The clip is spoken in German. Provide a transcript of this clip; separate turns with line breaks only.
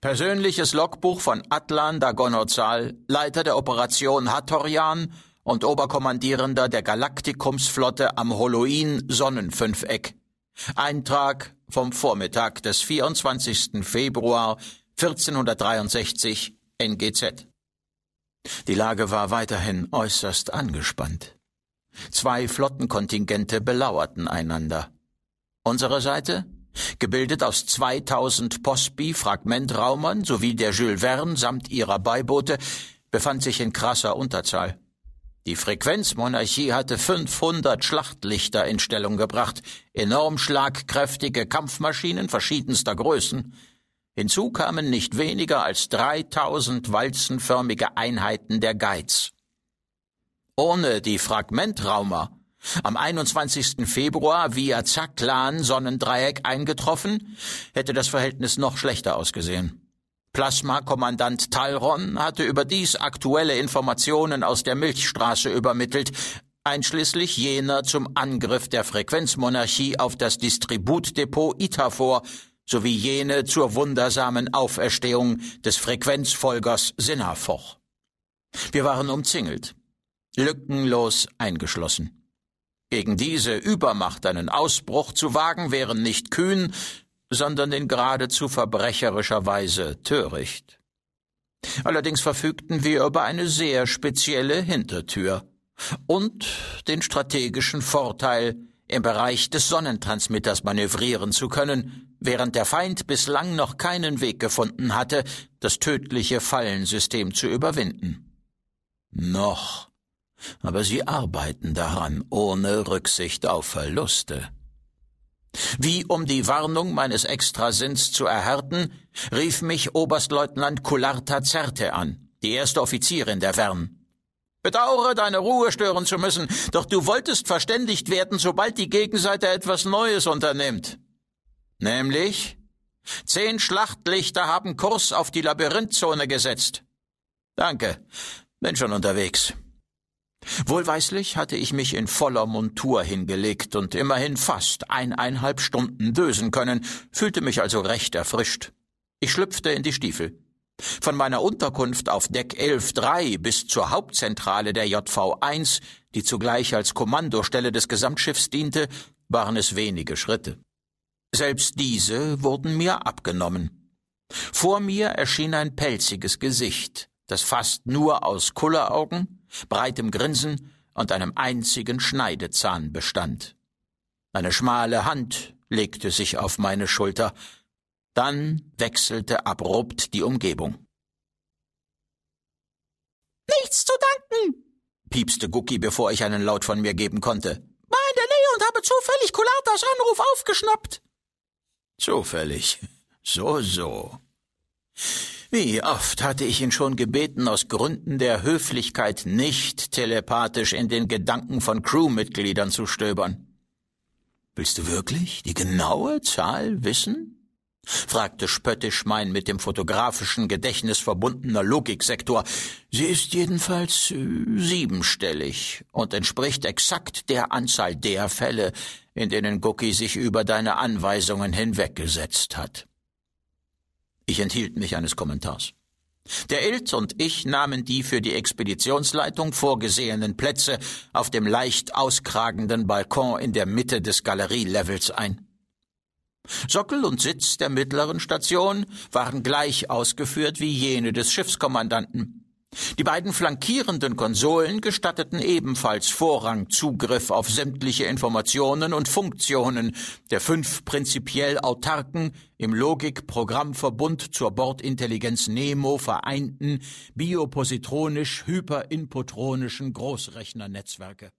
Persönliches Logbuch von Atlan Dagonozal, Leiter der Operation Hattorian und Oberkommandierender der Galaktikumsflotte am Holoin Sonnenfünfeck. Eintrag vom Vormittag des 24. Februar 1463 NGZ. Die Lage war weiterhin äußerst angespannt. Zwei Flottenkontingente belauerten einander. Unsere Seite gebildet aus 2000 Pospi-Fragmentraumern sowie der Jules Verne samt ihrer Beiboote, befand sich in krasser Unterzahl. Die Frequenzmonarchie hatte 500 Schlachtlichter in Stellung gebracht, enorm schlagkräftige Kampfmaschinen verschiedenster Größen. Hinzu kamen nicht weniger als 3000 walzenförmige Einheiten der Geiz. Ohne die Fragmentraumer am 21. Februar via Zaklan Sonnendreieck eingetroffen, hätte das Verhältnis noch schlechter ausgesehen. Plasma-Kommandant Talron hatte überdies aktuelle Informationen aus der Milchstraße übermittelt, einschließlich jener zum Angriff der Frequenzmonarchie auf das Distributdepot Itafor sowie jene zur wundersamen Auferstehung des Frequenzfolgers Sinnafoch. Wir waren umzingelt, lückenlos eingeschlossen. Gegen diese Übermacht einen Ausbruch zu wagen, wären nicht kühn, sondern in geradezu verbrecherischer Weise töricht. Allerdings verfügten wir über eine sehr spezielle Hintertür und den strategischen Vorteil, im Bereich des Sonnentransmitters manövrieren zu können, während der Feind bislang noch keinen Weg gefunden hatte, das tödliche Fallensystem zu überwinden. Noch aber sie arbeiten daran ohne Rücksicht auf Verluste. Wie um die Warnung meines Extrasinns zu erhärten, rief mich Oberstleutnant Kularta Zerte an, die erste Offizierin der Wern. Bedauere, deine Ruhe stören zu müssen, doch du wolltest verständigt werden, sobald die Gegenseite etwas Neues unternimmt. Nämlich? Zehn Schlachtlichter haben Kurs auf die Labyrinthzone gesetzt. Danke, bin schon unterwegs. Wohlweislich hatte ich mich in voller Montur hingelegt und immerhin fast eineinhalb Stunden dösen können, fühlte mich also recht erfrischt. Ich schlüpfte in die Stiefel. Von meiner Unterkunft auf Deck 11.3 bis zur Hauptzentrale der JV1, die zugleich als Kommandostelle des Gesamtschiffs diente, waren es wenige Schritte. Selbst diese wurden mir abgenommen. Vor mir erschien ein pelziges Gesicht, das fast nur aus Kulleraugen, breitem Grinsen und einem einzigen Schneidezahn bestand. Eine schmale Hand legte sich auf meine Schulter, dann wechselte abrupt die Umgebung.
Nichts zu danken, piepste Gucki, bevor ich einen Laut von mir geben konnte. War in der Nähe und habe zufällig Kulartas Anruf aufgeschnappt.
Zufällig. So, so. Wie oft hatte ich ihn schon gebeten, aus Gründen der Höflichkeit nicht telepathisch in den Gedanken von Crewmitgliedern zu stöbern. Willst du wirklich die genaue Zahl wissen? fragte spöttisch mein mit dem fotografischen Gedächtnis verbundener Logiksektor. Sie ist jedenfalls äh, siebenstellig und entspricht exakt der Anzahl der Fälle, in denen Gucki sich über deine Anweisungen hinweggesetzt hat. Ich enthielt mich eines Kommentars. Der Ilt und ich nahmen die für die Expeditionsleitung vorgesehenen Plätze auf dem leicht auskragenden Balkon in der Mitte des Galerielevels ein. Sockel und Sitz der mittleren Station waren gleich ausgeführt wie jene des Schiffskommandanten. Die beiden flankierenden Konsolen gestatteten ebenfalls Vorrang Zugriff auf sämtliche Informationen und Funktionen der fünf prinzipiell autarken, im Logik-Programmverbund zur Bordintelligenz Nemo vereinten biopositronisch-hyperinpotronischen Großrechnernetzwerke